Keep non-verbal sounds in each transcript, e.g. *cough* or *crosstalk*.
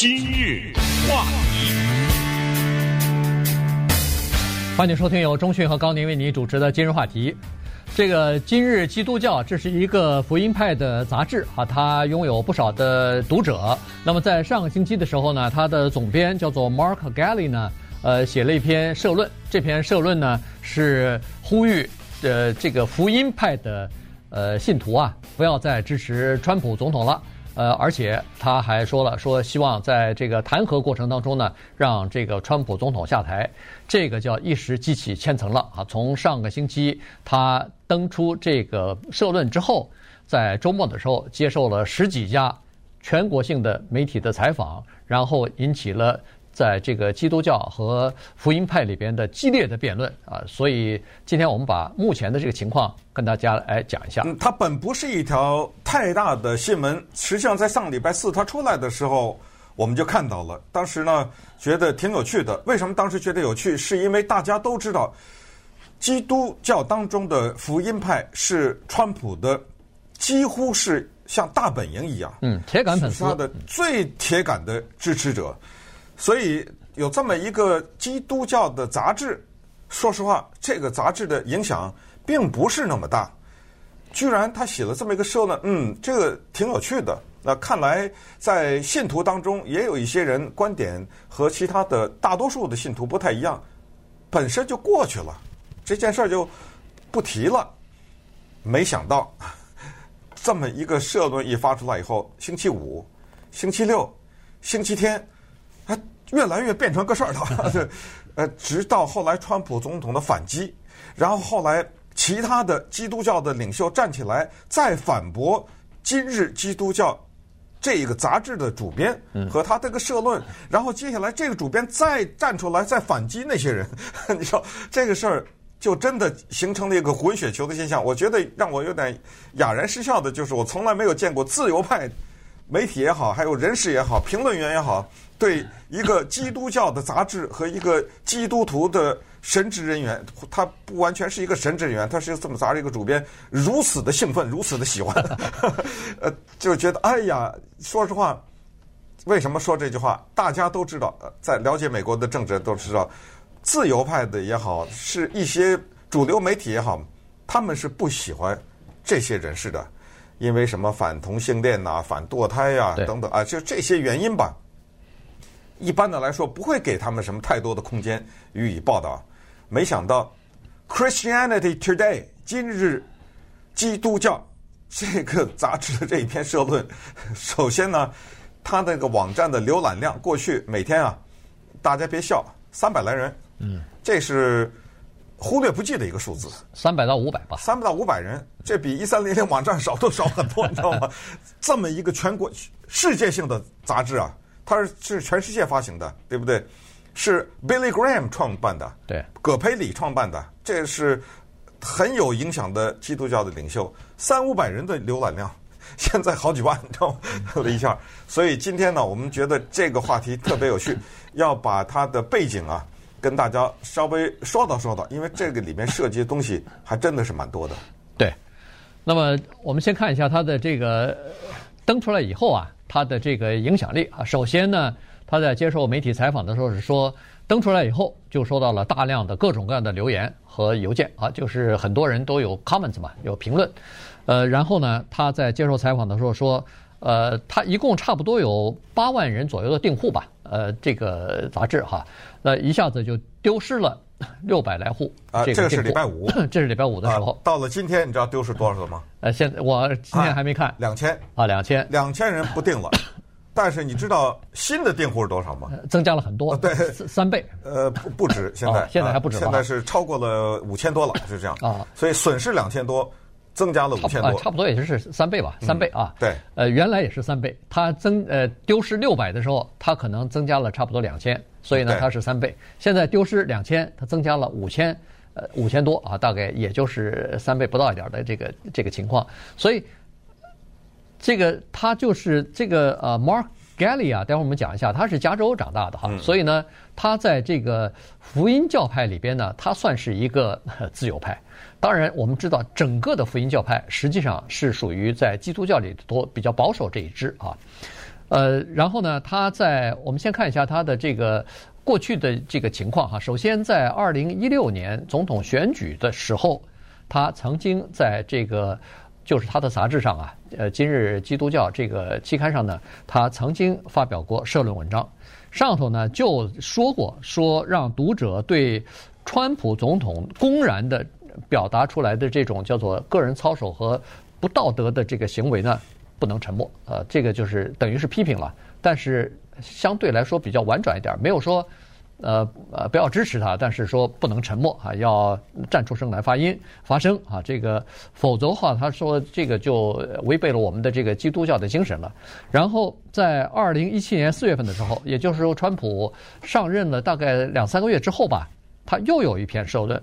今日话题，欢迎收听由中讯和高宁为你主持的今日话题。这个今日基督教，这是一个福音派的杂志啊，它拥有不少的读者。那么在上个星期的时候呢，它的总编叫做 Mark Galley 呢，呃，写了一篇社论。这篇社论呢是呼吁呃这个福音派的呃信徒啊，不要再支持川普总统了。呃，而且他还说了，说希望在这个弹劾过程当中呢，让这个川普总统下台。这个叫一石激起千层浪啊！从上个星期他登出这个社论之后，在周末的时候接受了十几家全国性的媒体的采访，然后引起了。在这个基督教和福音派里边的激烈的辩论啊，所以今天我们把目前的这个情况跟大家来讲一下。嗯，它本不是一条太大的新闻，实际上在上礼拜四它出来的时候，我们就看到了。当时呢，觉得挺有趣的。为什么当时觉得有趣？是因为大家都知道，基督教当中的福音派是川普的，几乎是像大本营一样，嗯，铁杆粉丝，他的最铁杆的支持者。所以有这么一个基督教的杂志，说实话，这个杂志的影响并不是那么大。居然他写了这么一个社论，嗯，这个挺有趣的。那看来在信徒当中也有一些人观点和其他的大多数的信徒不太一样，本身就过去了，这件事儿就不提了。没想到这么一个社论一发出来以后，星期五、星期六、星期天。越来越变成个事儿了，*laughs* 呃，直到后来川普总统的反击，然后后来其他的基督教的领袖站起来再反驳《今日基督教》这一个杂志的主编和他这个社论，然后接下来这个主编再站出来再反击那些人，*laughs* 你说这个事儿就真的形成了一个滚雪球的现象。我觉得让我有点哑然失笑的就是，我从来没有见过自由派媒体也好，还有人士也好，评论员也好。对一个基督教的杂志和一个基督徒的神职人员，他不完全是一个神职人员，他是这么杂志一个主编，如此的兴奋，如此的喜欢，*laughs* 呃，就觉得哎呀，说实话，为什么说这句话？大家都知道，在了解美国的政治都知道，自由派的也好，是一些主流媒体也好，他们是不喜欢这些人士的，因为什么反同性恋呐、啊、反堕胎呀、啊、等等啊，就这些原因吧。一般的来说，不会给他们什么太多的空间予以报道。没想到《Christianity Today》今日基督教这个杂志的这一篇社论，首先呢，它那个网站的浏览量过去每天啊，大家别笑，三百来人，嗯，这是忽略不计的一个数字，三百到五百吧，三百到五百人，这比一三零零网站少都少很多，你知道吗？*laughs* 这么一个全国世界性的杂志啊。它是是全世界发行的，对不对？是 Billy Graham 创办的，对，葛培理创办的，这是很有影响的基督教的领袖，三五百人的浏览量，*laughs* 现在好几万，你知道吗？了 *laughs* 一下。所以今天呢，我们觉得这个话题特别有趣，*laughs* 要把它的背景啊，跟大家稍微说道说道，因为这个里面涉及的东西还真的是蛮多的。对，那么我们先看一下它的这个登出来以后啊。他的这个影响力啊，首先呢，他在接受媒体采访的时候是说，登出来以后就收到了大量的各种各样的留言和邮件啊，就是很多人都有 comments 嘛，有评论。呃，然后呢，他在接受采访的时候说，呃，他一共差不多有八万人左右的订户吧，呃，这个杂志哈，那一下子就丢失了六百来户。啊，这个是礼拜五，*clears throat* 这是礼拜五的时候。到了今天，你知道丢失多少了吗？呃，现在我今天还没看，两千啊，两千，两千人不定了，*laughs* 但是你知道新的订户是多少吗？增加了很多，对，三倍。呃，不不止，现在现在还不止，现在是超过了五千多了，是这样啊。所以损失两千多，增加了五千多，差不多也就是三倍吧，三倍啊。对，呃，原来也是三倍，它增呃丢失六百的时候，它可能增加了差不多两千，所以呢，它是三倍。现在丢失两千，它增加了五千。呃，五千多啊，大概也就是三倍不到一点的这个这个情况，所以这个他就是这个呃，Mark Galli 啊，待会儿我们讲一下，他是加州长大的哈，所以呢，他在这个福音教派里边呢，他算是一个 *laughs* 自由派。当然，我们知道整个的福音教派实际上是属于在基督教里头比较保守这一支啊。呃，然后呢，他在我们先看一下他的这个过去的这个情况哈。首先，在二零一六年总统选举的时候，他曾经在这个就是他的杂志上啊，呃，《今日基督教》这个期刊上呢，他曾经发表过社论文章，上头呢就说过，说让读者对川普总统公然的表达出来的这种叫做个人操守和不道德的这个行为呢。不能沉默，呃，这个就是等于是批评了，但是相对来说比较婉转一点，没有说，呃呃不要支持他，但是说不能沉默啊，要站出声来发音发声啊，这个否则的话，他说这个就违背了我们的这个基督教的精神了。然后在二零一七年四月份的时候，也就是说川普上任了大概两三个月之后吧，他又有一篇社论，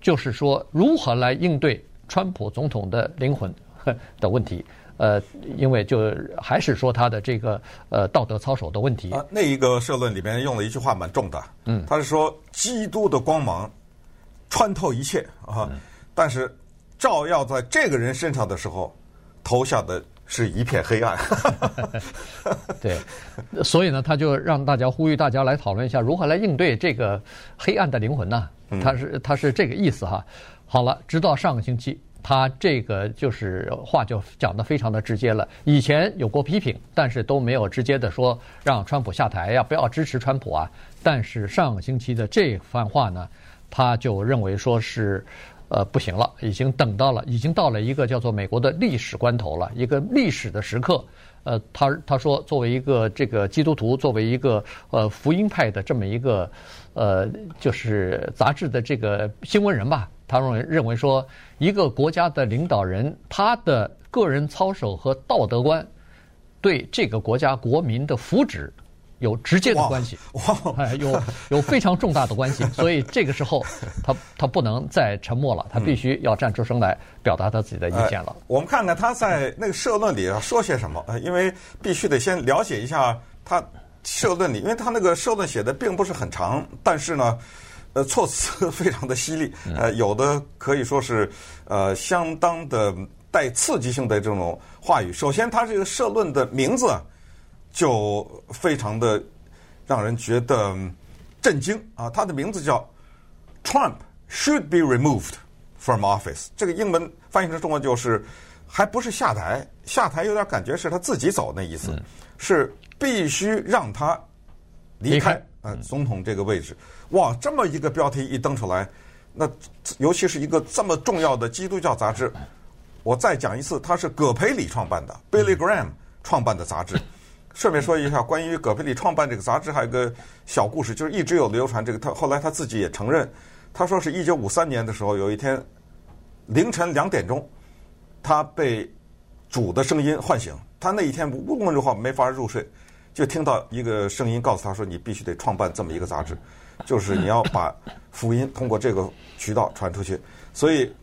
就是说如何来应对川普总统的灵魂 *laughs* 的问题。呃，因为就还是说他的这个呃道德操守的问题。啊，那一个社论里面用了一句话蛮重的，嗯，他是说基督的光芒穿透一切啊，但是照耀在这个人身上的时候，投下的是一片黑暗。*laughs* 对，所以呢，他就让大家呼吁大家来讨论一下如何来应对这个黑暗的灵魂呢？他是他是这个意思哈。好了，直到上个星期。他这个就是话就讲得非常的直接了。以前有过批评，但是都没有直接的说让川普下台呀，不要支持川普啊。但是上个星期的这番话呢，他就认为说是，呃，不行了，已经等到了，已经到了一个叫做美国的历史关头了，一个历史的时刻。呃，他他说作为一个这个基督徒，作为一个呃福音派的这么一个呃就是杂志的这个新闻人吧。他认为认为说，一个国家的领导人，他的个人操守和道德观，对这个国家国民的福祉有直接的关系，*laughs* 哎，有有非常重大的关系。所以 *laughs* 这个时候，他他不能再沉默了，他必须要站出声来表达他自己的意见了。我们看看他在那个社论里说些什么，因为必须得先了解一下他社论里，因为他那个社论写的并不是很长，但是呢。呃，措辞 *laughs* 非常的犀利，呃，有的可以说是呃相当的带刺激性的这种话语。首先，他这个社论的名字就非常的让人觉得震惊啊！他的名字叫 “Trump should be removed from office”。这个英文翻译成中文就是，还不是下台，下台有点感觉是他自己走那意思，是必须让他离开。呃，总统这个位置，哇，这么一个标题一登出来，那尤其是一个这么重要的基督教杂志，我再讲一次，它是葛培理创办的，Billy Graham 创办的杂志。顺便说一下，关于葛培里创办这个杂志，还有个小故事，就是一直有流传这个。他后来他自己也承认，他说是一九五三年的时候，有一天凌晨两点钟，他被主的声音唤醒，他那一天无论如何没法入睡。就听到一个声音告诉他说：“你必须得创办这么一个杂志，就是你要把福音通过这个渠道传出去。”所以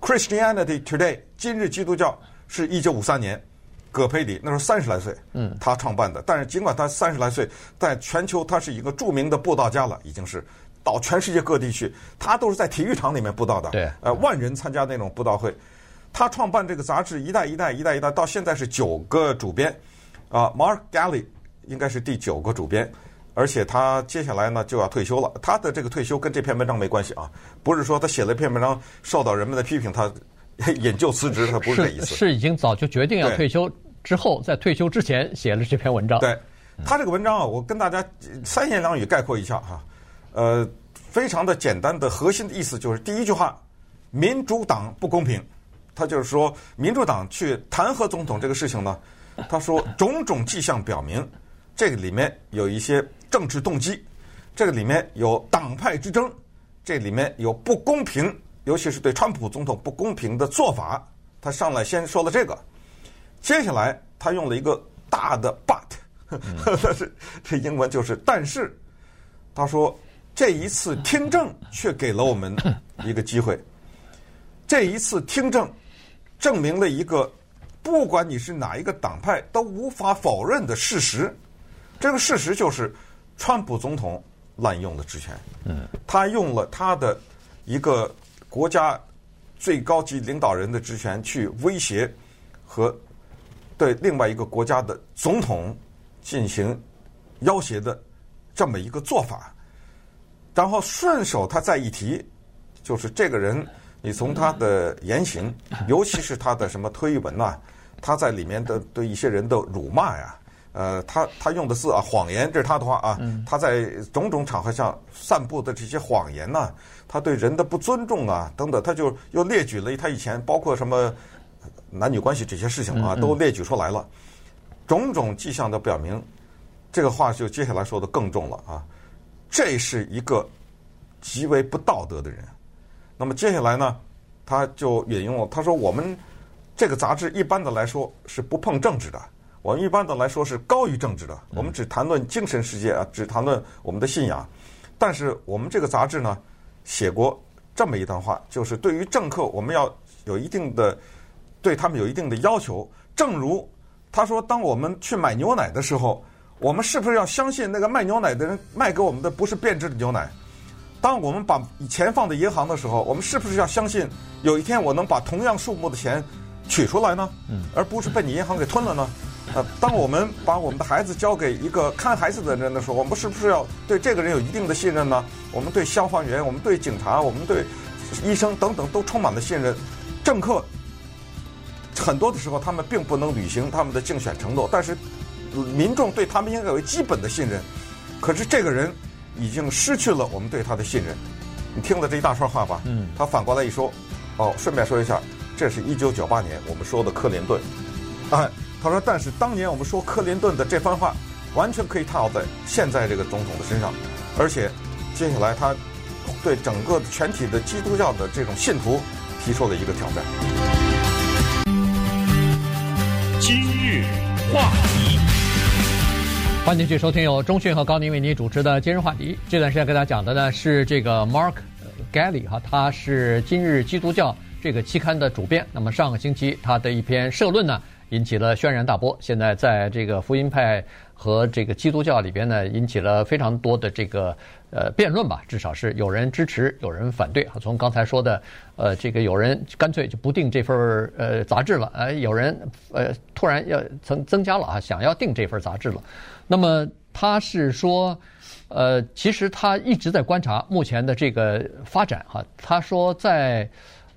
，Christianity Today 今日基督教是一九五三年，葛培理那时候三十来岁，嗯，他创办的。但是尽管他三十来岁，在全球他是一个著名的布道家了，已经是到全世界各地去，他都是在体育场里面布道的，对，呃，万人参加那种布道会。他创办这个杂志一代一代一代一代，到现在是九个主编，啊，Mark Galli。应该是第九个主编，而且他接下来呢就要退休了。他的这个退休跟这篇文章没关系啊，不是说他写了一篇文章受到人们的批评，他引咎辞职，他不是这意思。是，是已经早就决定要退休之后，在退休之前写了这篇文章。对，他这个文章啊，我跟大家三言两语概括一下哈，呃，非常的简单的核心的意思就是第一句话，民主党不公平，他就是说民主党去弹劾总统这个事情呢，他说种种迹象表明。这个里面有一些政治动机，这个里面有党派之争，这里面有不公平，尤其是对川普总统不公平的做法。他上来先说了这个，接下来他用了一个大的 but，*laughs* 但是这英文就是但是，他说这一次听证却给了我们一个机会，*laughs* 这一次听证证明了一个不管你是哪一个党派都无法否认的事实。这个事实就是，川普总统滥用了职权。嗯，他用了他的一个国家最高级领导人的职权去威胁和对另外一个国家的总统进行要挟的这么一个做法。然后顺手他再一提，就是这个人，你从他的言行，尤其是他的什么推文呐、啊，他在里面的对一些人的辱骂呀，呃，他他用的字啊，谎言，这是他的话啊，他在种种场合上散布的这些谎言呐、啊，他对人的不尊重啊，等等，他就又列举了他以前包括什么男女关系这些事情啊，都列举出来了，种种迹象都表明，这个话就接下来说的更重了啊。这是一个极为不道德的人。那么接下来呢，他就引用了他说：“我们这个杂志一般的来说是不碰政治的，我们一般的来说是高于政治的，我们只谈论精神世界啊，只谈论我们的信仰。但是我们这个杂志呢，写过这么一段话，就是对于政客，我们要有一定的对他们有一定的要求。正如他说，当我们去买牛奶的时候。”我们是不是要相信那个卖牛奶的人卖给我们的不是变质的牛奶？当我们把钱放在银行的时候，我们是不是要相信有一天我能把同样数目的钱取出来呢？嗯，而不是被你银行给吞了呢？呃，当我们把我们的孩子交给一个看孩子的人的时候，我们是不是要对这个人有一定的信任呢？我们对消防员、我们对警察、我们对医生等等都充满了信任。政客很多的时候他们并不能履行他们的竞选承诺，但是。民众对他们应该有基本的信任，可是这个人已经失去了我们对他的信任。你听了这一大串话吧，嗯，他反过来一说，哦，顺便说一下，这是一九九八年我们说的克林顿，哎，他说，但是当年我们说克林顿的这番话，完全可以套在现在这个总统的身上，而且接下来他对整个全体的基督教的这种信徒提出了一个挑战。话题。欢迎继续收听由中讯和高宁为您主持的今日话题。这段时间给大家讲的呢是这个 Mark Gally 哈，他是今日基督教这个期刊的主编。那么上个星期他的一篇社论呢引起了轩然大波，现在在这个福音派和这个基督教里边呢引起了非常多的这个。呃，辩论吧，至少是有人支持，有人反对。从刚才说的，呃，这个有人干脆就不订这份呃杂志了，呃，有人呃突然要增增加了啊，想要订这份杂志了。那么他是说，呃，其实他一直在观察目前的这个发展哈。他说在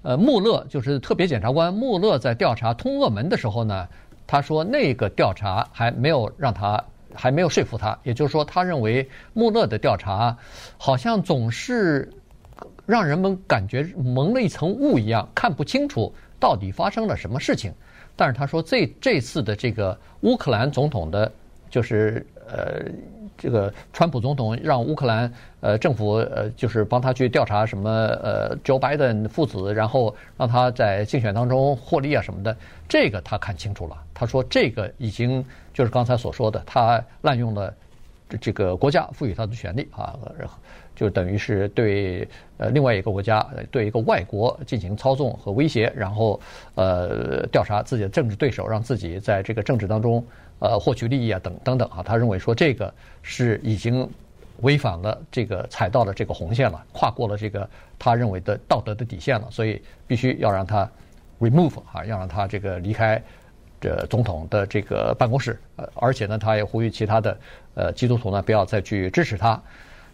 呃穆勒，就是特别检察官穆勒在调查通俄门的时候呢，他说那个调查还没有让他。还没有说服他，也就是说，他认为穆勒的调查好像总是让人们感觉蒙了一层雾一样，看不清楚到底发生了什么事情。但是他说，这这次的这个乌克兰总统的，就是呃，这个川普总统让乌克兰呃政府呃，就是帮他去调查什么呃，Joe Biden 父子，然后让他在竞选当中获利啊什么的，这个他看清楚了。他说，这个已经。就是刚才所说的，他滥用了这个国家赋予他的权利啊，然后就等于是对呃另外一个国家对一个外国进行操纵和威胁，然后呃调查自己的政治对手，让自己在这个政治当中呃获取利益啊等等等啊，他认为说这个是已经违反了这个踩到了这个红线了，跨过了这个他认为的道德的底线了，所以必须要让他 remove 啊，要让他这个离开。这总统的这个办公室，呃，而且呢，他也呼吁其他的呃基督徒呢不要再去支持他。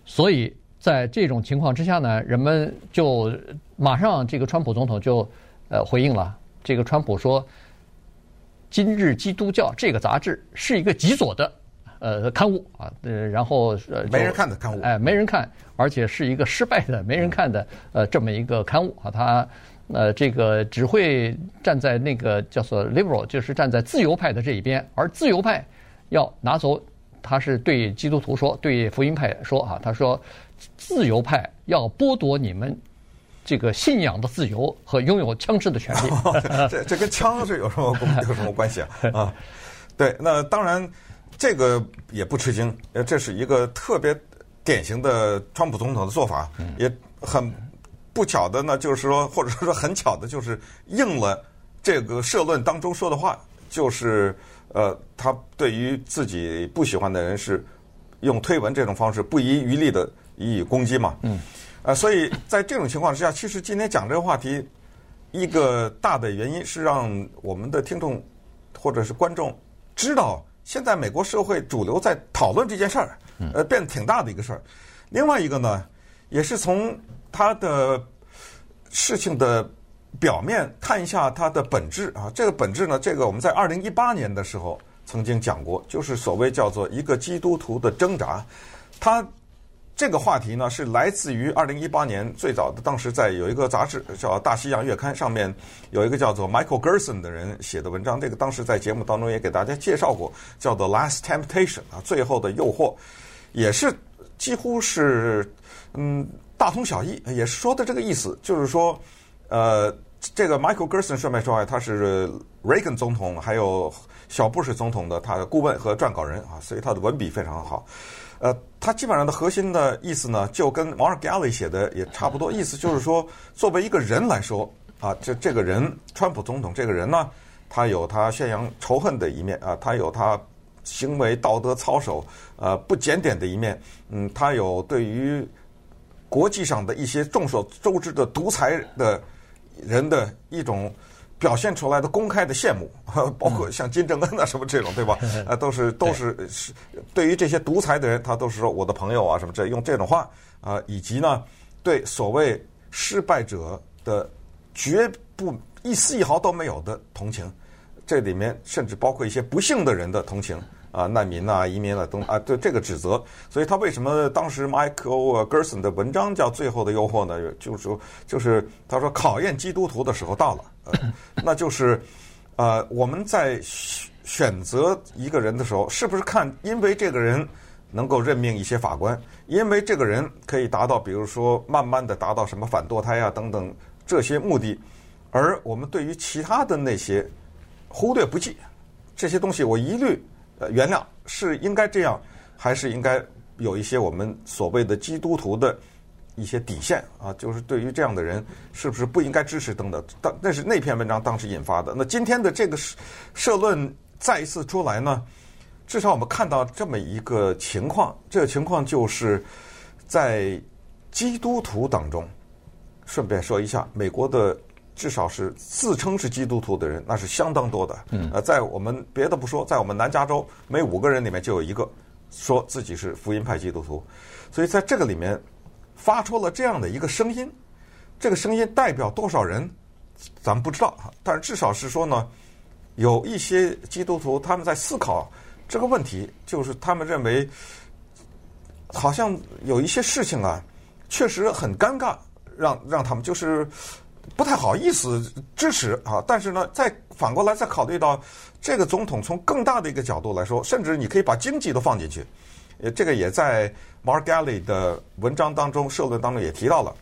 所以在这种情况之下呢，人们就马上这个川普总统就呃回应了。这个川普说，《今日基督教》这个杂志是一个极左的呃刊物啊，呃，然后呃没人看的刊物，哎，没人看，而且是一个失败的没人看的呃这么一个刊物啊，他。呃，这个只会站在那个叫做 liberal，就是站在自由派的这一边，而自由派要拿走，他是对基督徒说，对福音派说啊，他说自由派要剥夺你们这个信仰的自由和拥有枪支的权利。*laughs* 哦、这这跟枪是有什么有什么关系啊？啊，*laughs* 对，那当然这个也不吃惊，这是一个特别典型的川普总统的做法，也很。不巧的呢，就是说，或者说很巧的，就是应了这个社论当中说的话，就是呃，他对于自己不喜欢的人是用推文这种方式不遗余力的予以攻击嘛。嗯。呃，所以在这种情况之下，其实今天讲这个话题，一个大的原因是让我们的听众或者是观众知道现在美国社会主流在讨论这件事儿，呃，变得挺大的一个事儿。另外一个呢，也是从他的事情的表面看一下它的本质啊。这个本质呢，这个我们在二零一八年的时候曾经讲过，就是所谓叫做一个基督徒的挣扎。他这个话题呢，是来自于二零一八年最早的，当时在有一个杂志叫《大西洋月刊》上面有一个叫做 Michael Gerson 的人写的文章。这个当时在节目当中也给大家介绍过，叫做《Last Temptation》啊，最后的诱惑，也是几乎是嗯大同小异，也是说的这个意思，就是说，呃，这个 Michael Gerson 顺便说啊，他是 Reagan 总统还有小布什总统的他的顾问和撰稿人啊，所以他的文笔非常好。呃，他基本上的核心的意思呢，就跟 Mark Galli 写的也差不多。意思就是说，*laughs* 作为一个人来说，啊，这这个人，川普总统这个人呢，他有他宣扬仇恨的一面啊，他有他行为道德操守呃不检点的一面，嗯，他有对于国际上的一些众所周知的独裁的人的一种。表现出来的公开的羡慕，*laughs* 包括像金正恩啊什么这种，对吧？*laughs* 啊，都是都是是对于这些独裁的人，他都是说我的朋友啊什么这用这种话啊，以及呢对所谓失败者的绝不一丝一毫都没有的同情，这里面甚至包括一些不幸的人的同情。啊，难民啊，移民啊，等啊，对这个指责，所以他为什么当时 Michael Gerson 的文章叫《最后的诱惑》呢？就是说，就是他说考验基督徒的时候到了，呃、*laughs* 那就是，呃，我们在选择一个人的时候，是不是看因为这个人能够任命一些法官，因为这个人可以达到，比如说慢慢的达到什么反堕胎啊等等这些目的，而我们对于其他的那些忽略不计，这些东西我一律。呃，原谅是应该这样，还是应该有一些我们所谓的基督徒的一些底线啊？就是对于这样的人，是不是不应该支持等等？当那是那篇文章当时引发的。那今天的这个社论再一次出来呢？至少我们看到这么一个情况，这个情况就是在基督徒当中，顺便说一下，美国的。至少是自称是基督徒的人，那是相当多的。呃，在我们别的不说，在我们南加州，每五个人里面就有一个说自己是福音派基督徒。所以在这个里面发出了这样的一个声音，这个声音代表多少人，咱们不知道哈。但是至少是说呢，有一些基督徒他们在思考这个问题，就是他们认为好像有一些事情啊，确实很尴尬，让让他们就是。不太好意思支持啊，但是呢，再反过来再考虑到这个总统从更大的一个角度来说，甚至你可以把经济都放进去，呃，这个也在 Mark Galli 的文章当中、社论当中也提到了。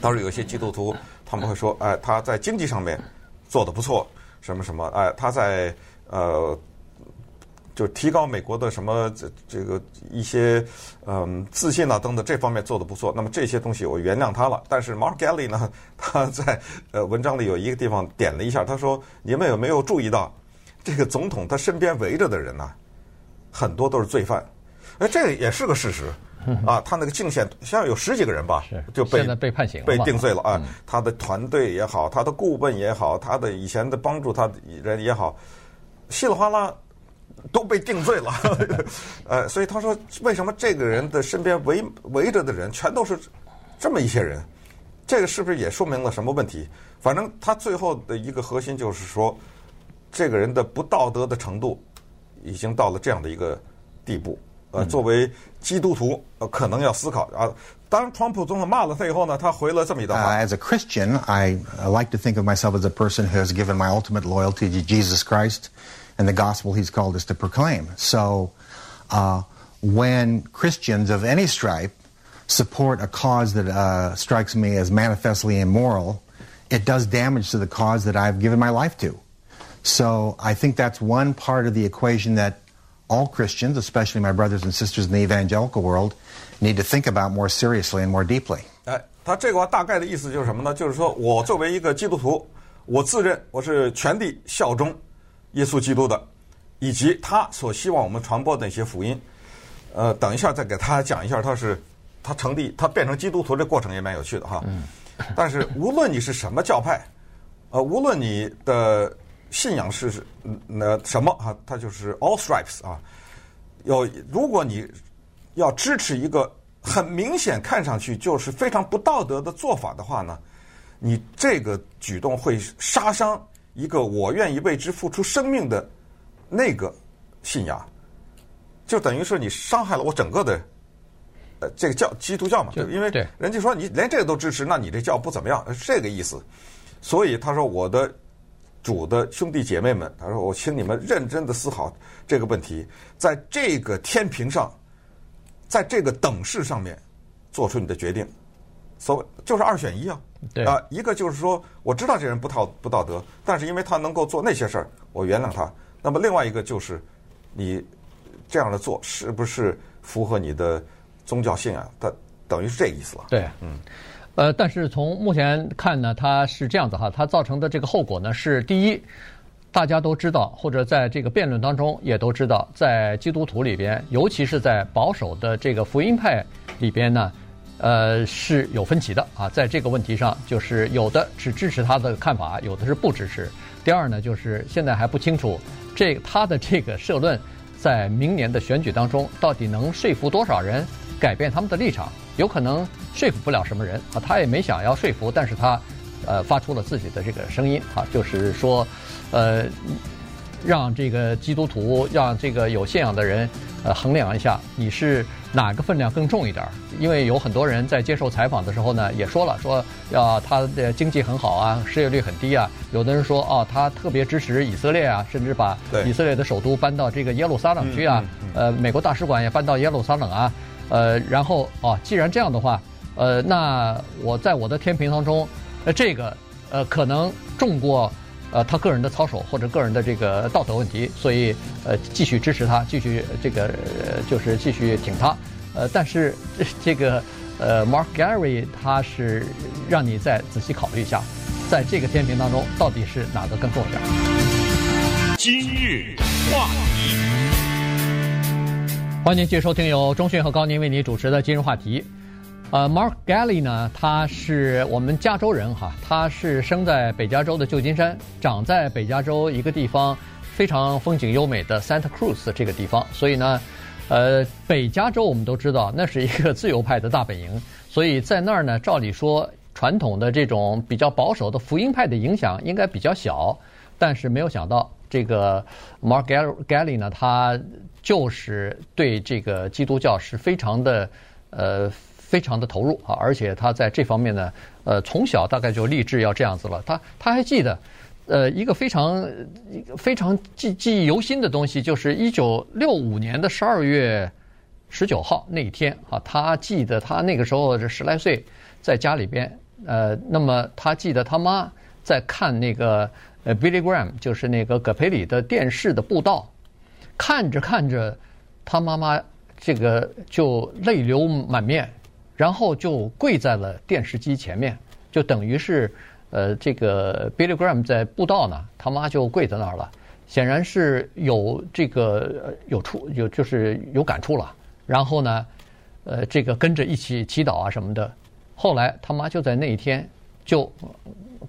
当时有些基督徒他们会说，哎，他在经济上面做得不错，什么什么，哎，他在呃。就提高美国的什么这这个一些嗯自信啊等等这方面做得不错，那么这些东西我原谅他了。但是 Mark Galli 呢，*laughs* 他在呃文章里有一个地方点了一下，他说：“你们有没有注意到，这个总统他身边围着的人呢，很多都是罪犯？哎，这个也是个事实啊。他那个竞选像有十几个人吧，就被被判刑被定罪了啊。他的团队也好，他的顾问也好，他的以前的帮助他的人也好，稀里哗啦。”都被定罪了，*laughs* 呃，所以他说，为什么这个人的身边围围着的人全都是这么一些人？这个是不是也说明了什么问题？反正他最后的一个核心就是说，这个人的不道德的程度已经到了这样的一个地步。呃，作为基督徒，呃，可能要思考啊。当川普总统骂了他以后呢，他回了这么一段话。Uh, as a Christian, I like to think of myself as a person who has given my ultimate loyalty to Jesus Christ. and the gospel he's called us to proclaim. So, uh, when Christians of any stripe support a cause that uh, strikes me as manifestly immoral, it does damage to the cause that I've given my life to. So, I think that's one part of the equation that all Christians, especially my brothers and sisters in the evangelical world, need to think about more seriously and more deeply. 哎，他这个话大概的意思就是什么呢？就是说我作为一个基督徒，我自认我是全力效忠。 耶稣基督的，以及他所希望我们传播的那些福音，呃，等一下再给他讲一下，他是他成立，他变成基督徒这过程也蛮有趣的哈。但是无论你是什么教派，呃，无论你的信仰是那什么啊？它就是 all stripes 啊。要，如果你要支持一个很明显看上去就是非常不道德的做法的话呢，你这个举动会杀伤一个我愿意为之付出生命的那个信仰，就等于是你伤害了我整个的呃这个教基督教嘛。对因为人家说你连这个都支持，那你这教不怎么样，是这个意思。所以他说我的。主的兄弟姐妹们，他说：“我请你们认真的思考这个问题，在这个天平上，在这个等式上面，做出你的决定。所谓就是二选一啊，对啊，一个就是说，我知道这人不道不道德，但是因为他能够做那些事儿，我原谅他。那么另外一个就是，你这样的做是不是符合你的宗教信仰？他等于是这个意思了。对，嗯。”呃，但是从目前看呢，它是这样子哈，它造成的这个后果呢是：第一，大家都知道，或者在这个辩论当中也都知道，在基督徒里边，尤其是在保守的这个福音派里边呢，呃是有分歧的啊，在这个问题上，就是有的只支持他的看法，有的是不支持。第二呢，就是现在还不清楚这他的这个社论在明年的选举当中到底能说服多少人改变他们的立场。有可能说服不了什么人啊，他也没想要说服，但是他，呃，发出了自己的这个声音啊，就是说，呃，让这个基督徒，让这个有信仰的人，呃，衡量一下你是哪个分量更重一点儿。因为有很多人在接受采访的时候呢，也说了，说要他的经济很好啊，失业率很低啊。有的人说，哦，他特别支持以色列啊，甚至把以色列的首都搬到这个耶路撒冷去啊，呃，美国大使馆也搬到耶路撒冷啊。呃，然后哦，既然这样的话，呃，那我在我的天平当中，呃，这个呃可能重过呃他个人的操守或者个人的这个道德问题，所以呃继续支持他，继续这个、呃、就是继续挺他。呃，但是这个呃 Mark Gallery 他是让你再仔细考虑一下，在这个天平当中到底是哪个更重要？今日话题。欢迎继续收听由中讯和高宁为你主持的今日话题。呃，Mark Gally 呢，他是我们加州人哈，他是生在北加州的旧金山，长在北加州一个地方非常风景优美的 Santa Cruz 这个地方。所以呢，呃，北加州我们都知道那是一个自由派的大本营，所以在那儿呢，照理说传统的这种比较保守的福音派的影响应该比较小，但是没有想到这个 Mark Gally 呢，他。就是对这个基督教是非常的，呃，非常的投入啊，而且他在这方面呢，呃，从小大概就立志要这样子了。他他还记得，呃，一个非常非常记记忆犹新的东西，就是一九六五年的十二月十九号那一天啊，他记得他那个时候是十来岁，在家里边，呃，那么他记得他妈在看那个呃 Billy Graham，就是那个葛培理的电视的布道。看着看着，他妈妈这个就泪流满面，然后就跪在了电视机前面，就等于是，呃，这个 Billy Graham 在布道呢，他妈就跪在那儿了，显然是有这个有触有就是有感触了，然后呢，呃，这个跟着一起祈祷啊什么的，后来他妈就在那一天就。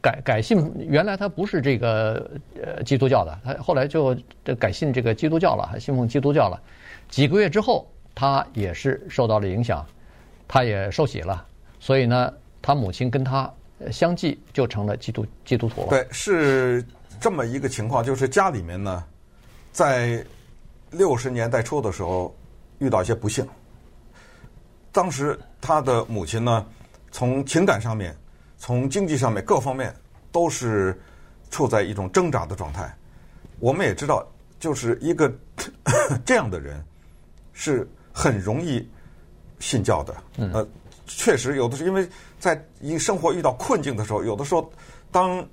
改改信，原来他不是这个呃基督教的，他后来就改信这个基督教了，信奉基督教了。几个月之后，他也是受到了影响，他也受洗了。所以呢，他母亲跟他相继就成了基督基督徒。对，是这么一个情况，就是家里面呢，在六十年代初的时候遇到一些不幸。当时他的母亲呢，从情感上面。从经济上面各方面都是处在一种挣扎的状态。我们也知道，就是一个 *coughs* 这样的人是很容易信教的。呃，确实有的是因为在一生活遇到困境的时候，有的时候当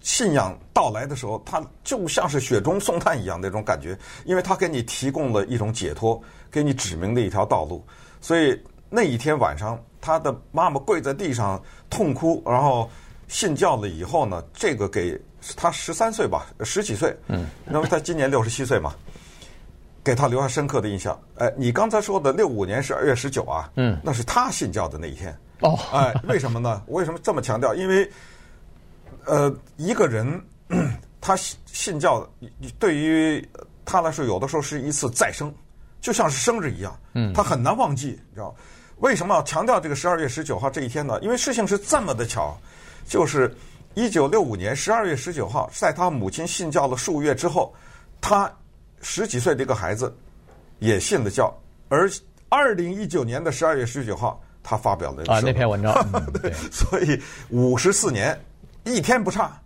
信仰到来的时候，他就像是雪中送炭一样那种感觉，因为他给你提供了一种解脱，给你指明了一条道路。所以那一天晚上。他的妈妈跪在地上痛哭，然后信教了以后呢，这个给他十三岁吧，十几岁，嗯，那么他今年六十七岁嘛，给他留下深刻的印象。哎，你刚才说的六五年是二月十九啊，嗯，那是他信教的那一天。哦，哎，为什么呢？为什么这么强调？因为，呃，一个人 *clears throat* 他信信教对于他来说，有的时候是一次再生，就像是生日一样。嗯，他很难忘记，你知道为什么要强调这个十二月十九号这一天呢？因为事情是这么的巧，就是一九六五年十二月十九号，在他母亲信教了数月之后，他十几岁的一个孩子也信了教，而二零一九年的十二月十九号，他发表了啊那篇文章，*laughs* 嗯、对，所以五十四年一天不差，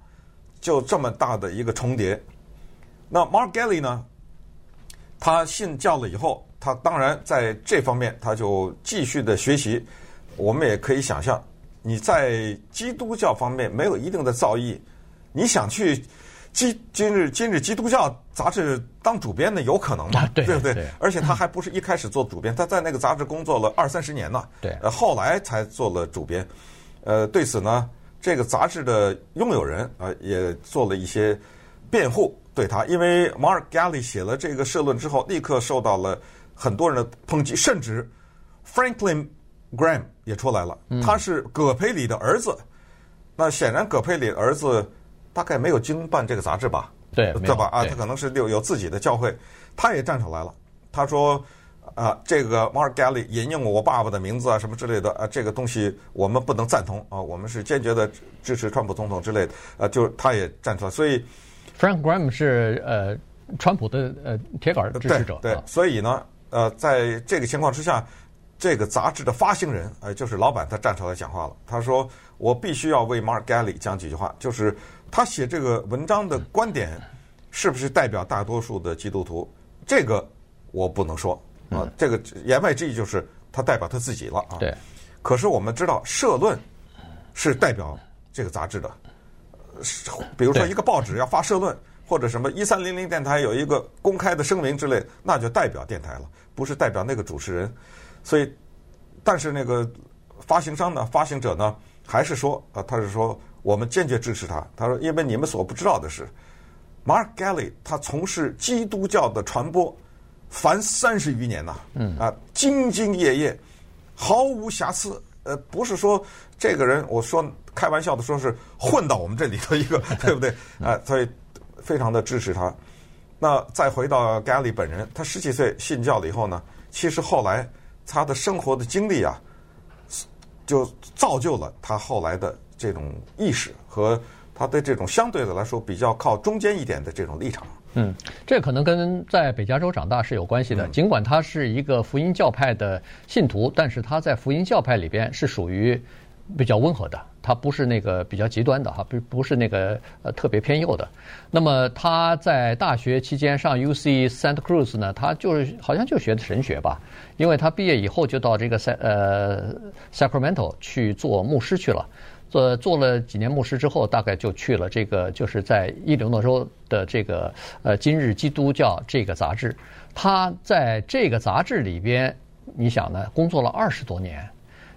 就这么大的一个重叠。那 Mark Galli 呢？他信教了以后，他当然在这方面他就继续的学习。我们也可以想象，你在基督教方面没有一定的造诣，你想去基今日今日基督教杂志当主编的，有可能吗？啊、对，对不对？对而且他还不是一开始做主编，他在那个杂志工作了二三十年呢。对，呃，后来才做了主编。呃，对此呢，这个杂志的拥有人啊、呃，也做了一些辩护。对他，因为 Mark Galli 写了这个社论之后，立刻受到了很多人的抨击，甚至 Franklin Graham 也出来了。他是葛培理的儿子，那显然葛培理的儿子大概没有经办这个杂志吧？对，对吧？啊，他可能是有有自己的教会，他也站出来了。他说：“啊，这个 Mark Galli 引用我爸爸的名字啊，什么之类的啊，这个东西我们不能赞同啊，我们是坚决的支持川普总统之类的。啊，就他也站出来，所以。” Frank Graham 是呃，川普的呃铁杆支持者。对，对，所以呢，呃，在这个情况之下，这个杂志的发行人，呃，就是老板，他站出来讲话了。他说：“我必须要为 Mark Galli 讲几句话，就是他写这个文章的观点，是不是代表大多数的基督徒？这个我不能说啊。呃，这个言外之意就是他代表他自己了啊。对。可是我们知道，社论是代表这个杂志的。比如说，一个报纸要发社论，或者什么一三零零电台有一个公开的声明之类，那就代表电台了，不是代表那个主持人。所以，但是那个发行商呢，发行者呢，还是说啊，他是说我们坚决支持他。他说，因为你们所不知道的是，Mark Galli 他从事基督教的传播，凡三十余年呐，嗯啊，兢兢业业，毫无瑕疵。呃，不是说这个人，我说开玩笑的说是混到我们这里头一个，*laughs* 对不对？啊，所以非常的支持他。那再回到 Galli 本人，他十几岁信教了以后呢，其实后来他的生活的经历啊，就造就了他后来的这种意识和他的这种相对的来说比较靠中间一点的这种立场。嗯，这可能跟在北加州长大是有关系的。尽管他是一个福音教派的信徒，但是他在福音教派里边是属于比较温和的，他不是那个比较极端的哈，不不是那个呃特别偏右的。那么他在大学期间上 UC Santa Cruz 呢，他就是好像就学的神学吧，因为他毕业以后就到这个 Sa 呃 Sacramento 去做牧师去了。呃做了几年牧师之后，大概就去了这个，就是在伊利诺州的这个呃《今日基督教》这个杂志。他在这个杂志里边，你想呢，工作了二十多年，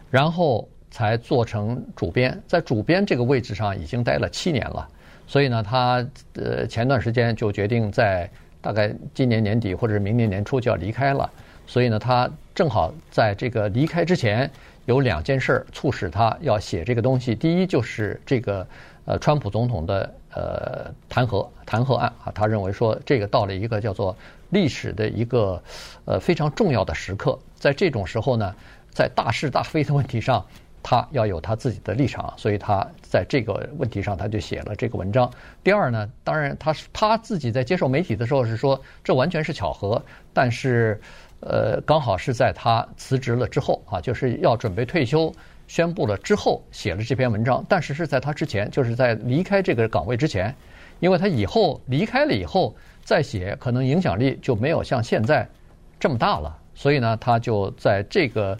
然后才做成主编，在主编这个位置上已经待了七年了。所以呢，他呃前段时间就决定在大概今年年底或者明年年初就要离开了。所以呢，他正好在这个离开之前。有两件事儿促使他要写这个东西。第一就是这个呃，川普总统的呃弹劾弹劾案啊，他认为说这个到了一个叫做历史的一个呃非常重要的时刻，在这种时候呢，在大是大非的问题上，他要有他自己的立场，所以他在这个问题上他就写了这个文章。第二呢，当然他他自己在接受媒体的时候是说这完全是巧合，但是。呃，刚好是在他辞职了之后啊，就是要准备退休，宣布了之后写了这篇文章。但是是在他之前，就是在离开这个岗位之前，因为他以后离开了以后再写，可能影响力就没有像现在这么大了。所以呢，他就在这个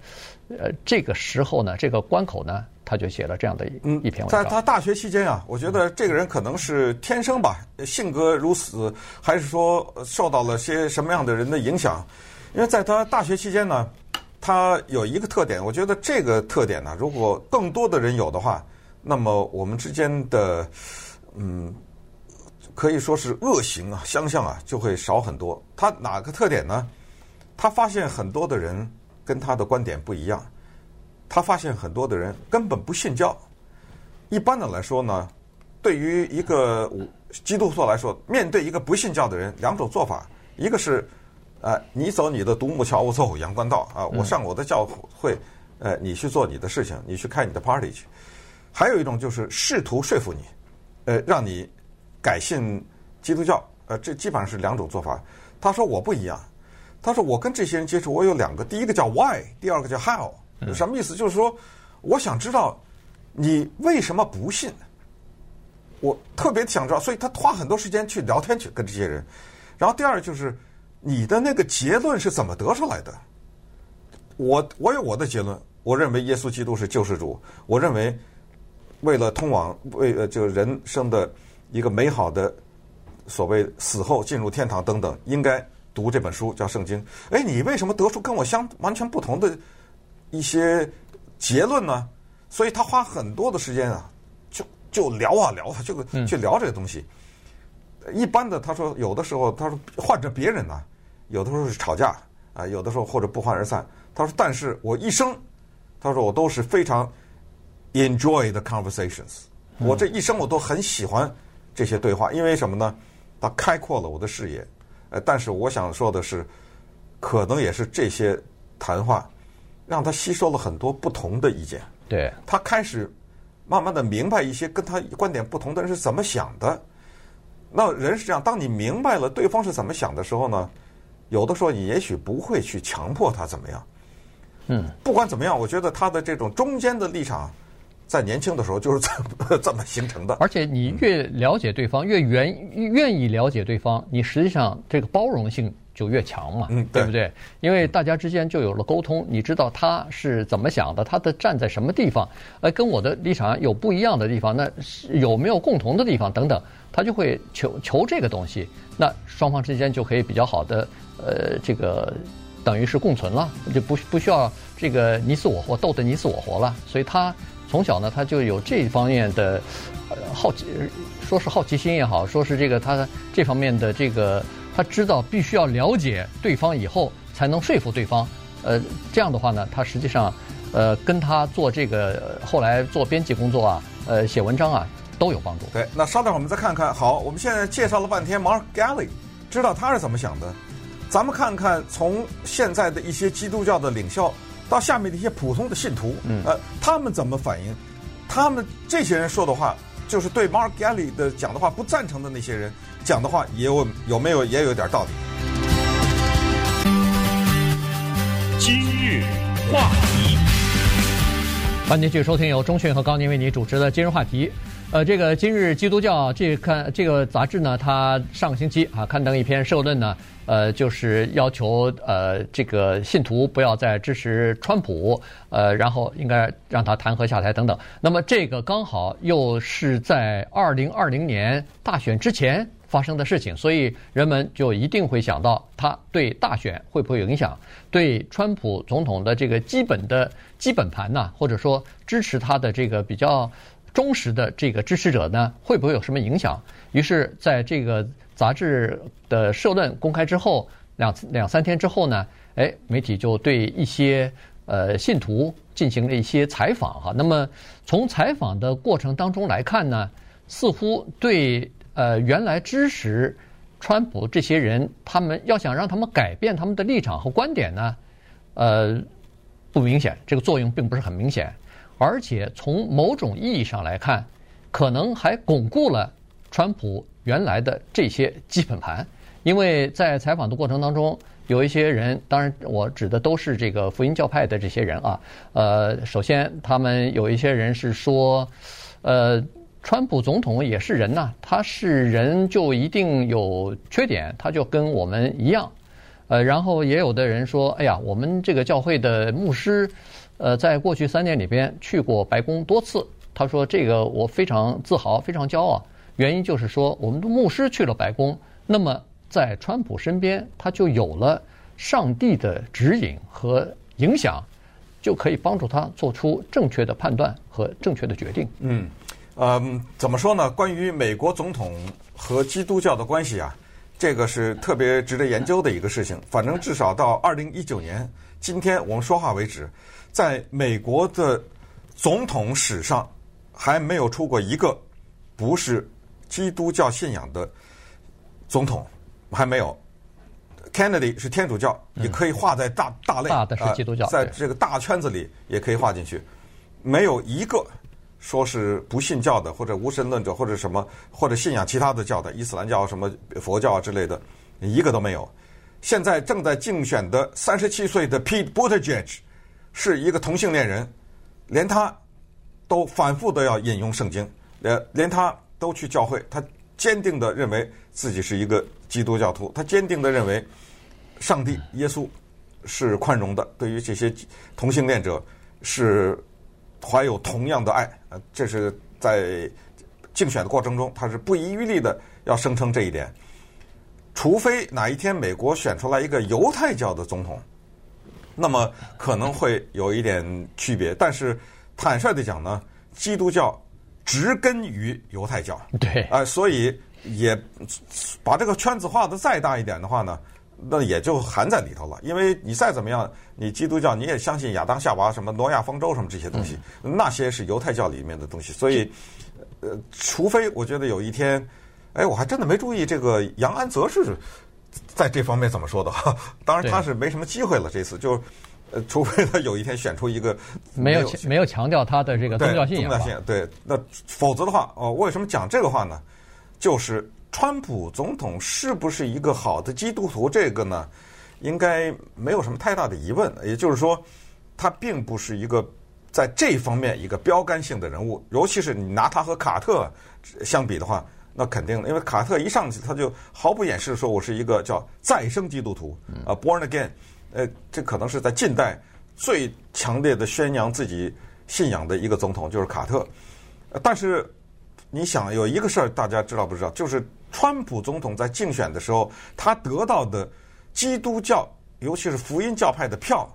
呃这个时候呢，这个关口呢，他就写了这样的一篇文章。在他大学期间啊，我觉得这个人可能是天生吧，性格如此，还是说受到了些什么样的人的影响？因为在他大学期间呢，他有一个特点，我觉得这个特点呢，如果更多的人有的话，那么我们之间的，嗯，可以说是恶行啊、相向啊，就会少很多。他哪个特点呢？他发现很多的人跟他的观点不一样，他发现很多的人根本不信教。一般的来说呢，对于一个基督徒来说，面对一个不信教的人，两种做法，一个是，呃，你走你的独木桥，我走我阳关道啊，我上我的教会，呃，你去做你的事情，你去开你的 party 去。还有一种就是试图说服你，呃，让你改信基督教，呃，这基本上是两种做法。他说我不一样，他说我跟这些人接触，我有两个，第一个叫 why，第二个叫 how，什么意思？就是说，我想知道你为什么不信。我特别想知道，所以他花很多时间去聊天去跟这些人。然后第二就是你的那个结论是怎么得出来的？我我有我的结论，我认为耶稣基督是救世主。我认为为了通往为呃就人生的一个美好的所谓死后进入天堂等等，应该读这本书叫圣经。哎，你为什么得出跟我相完全不同的一些结论呢？所以他花很多的时间啊。就就聊啊聊，啊就去聊这个东西。嗯、一般的，他说有的时候，他说换着别人呢，有的时候是吵架啊，有的时候或者不欢而散。他说，但是我一生，他说我都是非常 enjoy the conversations。我这一生我都很喜欢这些对话，因为什么呢？他开阔了我的视野。呃，但是我想说的是，可能也是这些谈话让他吸收了很多不同的意见。对，他开始。慢慢的明白一些跟他观点不同的人是怎么想的，那人是这样，当你明白了对方是怎么想的时候呢，有的时候你也许不会去强迫他怎么样。嗯，不管怎么样，我觉得他的这种中间的立场，在年轻的时候就是 *laughs* 这么这么形成的。而且你越了解对方，越愿愿意了解对方，你实际上这个包容性。就越强嘛，嗯，对，对不对？因为大家之间就有了沟通，你知道他是怎么想的，他的站在什么地方，呃，跟我的立场有不一样的地方，那有没有共同的地方等等，他就会求求这个东西，那双方之间就可以比较好的，呃，这个等于是共存了，就不不需要这个你死我活斗得你死我活了。所以他从小呢，他就有这方面的呃好奇，说是好奇心也好，说是这个他这方面的这个。他知道必须要了解对方以后才能说服对方，呃，这样的话呢，他实际上，呃，跟他做这个后来做编辑工作啊，呃，写文章啊都有帮助。对，那稍等，我们再看看。好，我们现在介绍了半天 Mark Galli，知道他是怎么想的。咱们看看从现在的一些基督教的领袖到下面的一些普通的信徒，嗯，呃，他们怎么反应？他们这些人说的话，就是对 Mark g a l l y 的讲的话不赞成的那些人。讲的话也有有没有也有点道理。今日话题，欢迎继续收听由钟讯和高宁为你主持的今日话题。呃，这个今日基督教这看这个杂志呢，它上个星期啊刊登一篇社论呢，呃，就是要求呃这个信徒不要再支持川普，呃，然后应该让他弹劾下台等等。那么这个刚好又是在二零二零年大选之前发生的事情，所以人们就一定会想到他对大选会不会有影响，对川普总统的这个基本的基本盘呢，或者说支持他的这个比较。忠实的这个支持者呢，会不会有什么影响？于是，在这个杂志的社论公开之后，两两三天之后呢，哎，媒体就对一些呃信徒进行了一些采访哈。那么从采访的过程当中来看呢，似乎对呃原来支持川普这些人，他们要想让他们改变他们的立场和观点呢，呃，不明显，这个作用并不是很明显。而且从某种意义上来看，可能还巩固了川普原来的这些基本盘，因为在采访的过程当中，有一些人，当然我指的都是这个福音教派的这些人啊。呃，首先他们有一些人是说，呃，川普总统也是人呐，他是人就一定有缺点，他就跟我们一样。呃，然后也有的人说，哎呀，我们这个教会的牧师。呃，在过去三年里边去过白宫多次，他说这个我非常自豪，非常骄傲。原因就是说，我们的牧师去了白宫，那么在川普身边，他就有了上帝的指引和影响，就可以帮助他做出正确的判断和正确的决定。嗯，嗯，怎么说呢？关于美国总统和基督教的关系啊，这个是特别值得研究的一个事情。反正至少到二零一九年今天我们说话为止。在美国的总统史上，还没有出过一个不是基督教信仰的总统，还没有。Kennedy 是天主教，也可以划在大大类，大的是基督教，在这个大圈子里也可以划进去。没有一个说是不信教的，或者无神论者，或者什么，或者信仰其他的教的，伊斯兰教、什么佛教啊之类的，一个都没有。现在正在竞选的三十七岁的 Pete Buttigieg 是一个同性恋人，连他都反复的要引用圣经，连连他都去教会，他坚定的认为自己是一个基督教徒，他坚定的认为上帝耶稣是宽容的，对于这些同性恋者是怀有同样的爱。呃，这是在竞选的过程中，他是不遗余力的要声称这一点。除非哪一天美国选出来一个犹太教的总统，那么可能会有一点区别。但是坦率的讲呢，基督教植根于犹太教，对，啊、呃，所以也把这个圈子画得再大一点的话呢，那也就含在里头了。因为你再怎么样，你基督教你也相信亚当夏娃什么挪亚方舟什么这些东西，嗯、那些是犹太教里面的东西。所以，呃，除非我觉得有一天。哎，我还真的没注意这个杨安泽是在这方面怎么说的哈。*laughs* 当然他是没什么机会了，这次就呃，除非他有一天选出一个没有没有强调他的这个宗教信仰，宗教信仰对，那否则的话哦，为什么讲这个话呢？就是川普总统是不是一个好的基督徒？这个呢，应该没有什么太大的疑问。也就是说，他并不是一个在这方面一个标杆性的人物，尤其是你拿他和卡特相比的话。那肯定的，因为卡特一上去他就毫不掩饰说，我是一个叫再生基督徒，啊，born again，呃，这可能是在近代最强烈的宣扬自己信仰的一个总统，就是卡特。但是你想有一个事儿，大家知道不知道？就是川普总统在竞选的时候，他得到的基督教，尤其是福音教派的票，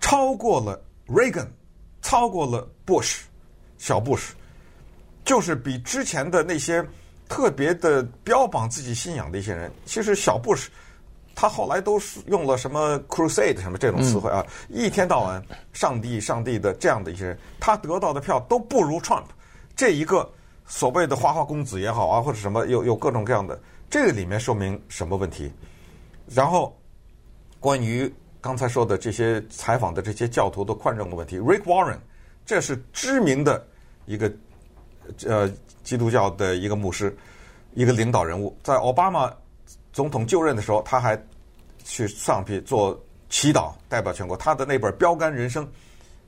超过了 Reagan，超过了 Bush，小 Bush，就是比之前的那些。特别的标榜自己信仰的一些人，其实小布什，他后来都是用了什么 crusade 什么这种词汇啊，一天到晚上帝上帝的这样的一些人，他得到的票都不如 Trump 这一个所谓的花花公子也好啊，或者什么有有各种各样的，这个里面说明什么问题？然后关于刚才说的这些采访的这些教徒的宽容的问题，Rick Warren 这是知名的一个呃。基督教的一个牧师，一个领导人物，在奥巴马总统就任的时候，他还去上去做祈祷，代表全国。他的那本《标杆人生》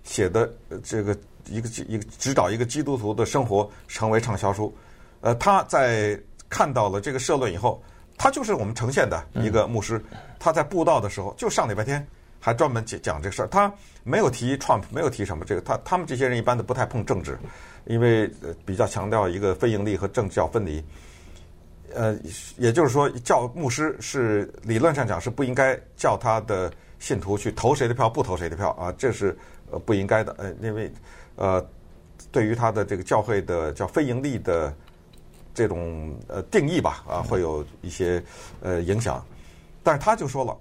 写的这个一个一个指导一个基督徒的生活，成为畅销书。呃，他在看到了这个社论以后，他就是我们呈现的一个牧师。他在布道的时候，就上礼拜天还专门讲讲这事儿。他没有提 Trump，没有提什么这个。他他们这些人一般都不太碰政治。因为比较强调一个非盈利和政教分离，呃，也就是说，教牧师是理论上讲是不应该叫他的信徒去投谁的票，不投谁的票啊，这是呃不应该的。呃，因为呃，对于他的这个教会的叫非盈利的这种呃定义吧，啊，会有一些呃影响。但是他就说了，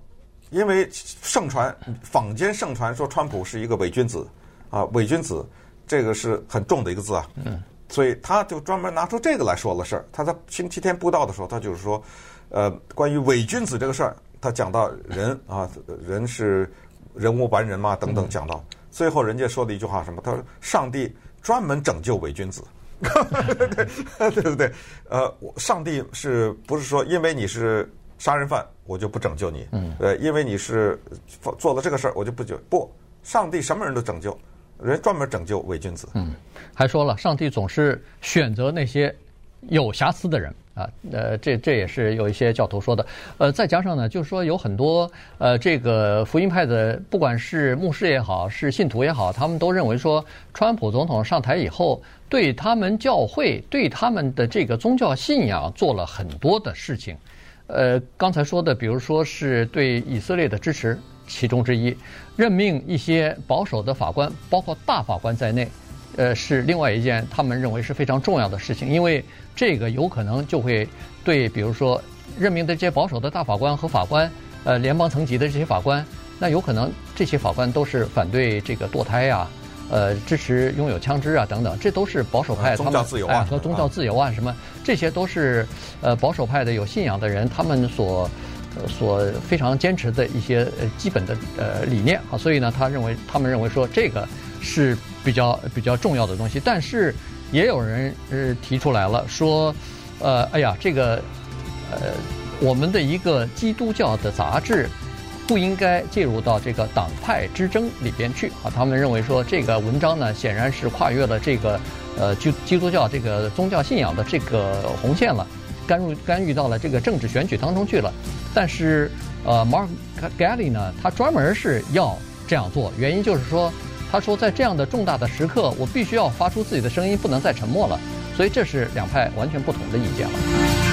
因为盛传坊间盛传说川普是一个伪君子啊，伪君子。这个是很重的一个字啊，嗯，所以他就专门拿出这个来说了事儿。他在星期天布道的时候，他就是说，呃，关于伪君子这个事儿，他讲到人 *laughs* 啊，人是人无完人嘛，等等，讲到最后，人家说的一句话什么？他说：“上帝专门拯救伪君子，对 *laughs* 对不对？呃，上帝是不是说因为你是杀人犯，我就不拯救你？嗯，呃，因为你是做了这个事儿，我就不救？不，上帝什么人都拯救。”人专门拯救伪君子。嗯，还说了，上帝总是选择那些有瑕疵的人啊。呃，这这也是有一些教徒说的。呃，再加上呢，就是说有很多呃，这个福音派的，不管是牧师也好，是信徒也好，他们都认为说，川普总统上台以后，对他们教会、对他们的这个宗教信仰做了很多的事情。呃，刚才说的，比如说是对以色列的支持。其中之一，任命一些保守的法官，包括大法官在内，呃，是另外一件他们认为是非常重要的事情，因为这个有可能就会对，比如说任命的这些保守的大法官和法官，呃，联邦层级的这些法官，那有可能这些法官都是反对这个堕胎呀，呃支持拥有枪支啊等等，这都是保守派他们宗教自由啊和宗教自由啊什么，这些都是呃保守派的有信仰的人他们所。所非常坚持的一些基本的呃理念啊，所以呢，他认为他们认为说这个是比较比较重要的东西，但是也有人呃提出来了说，呃，哎呀，这个呃我们的一个基督教的杂志不应该介入到这个党派之争里边去啊，他们认为说这个文章呢显然是跨越了这个呃基基督教这个宗教信仰的这个红线了。干入干预到了这个政治选举当中去了，但是呃，Mark gally 呢，他专门是要这样做，原因就是说，他说在这样的重大的时刻，我必须要发出自己的声音，不能再沉默了，所以这是两派完全不同的意见了。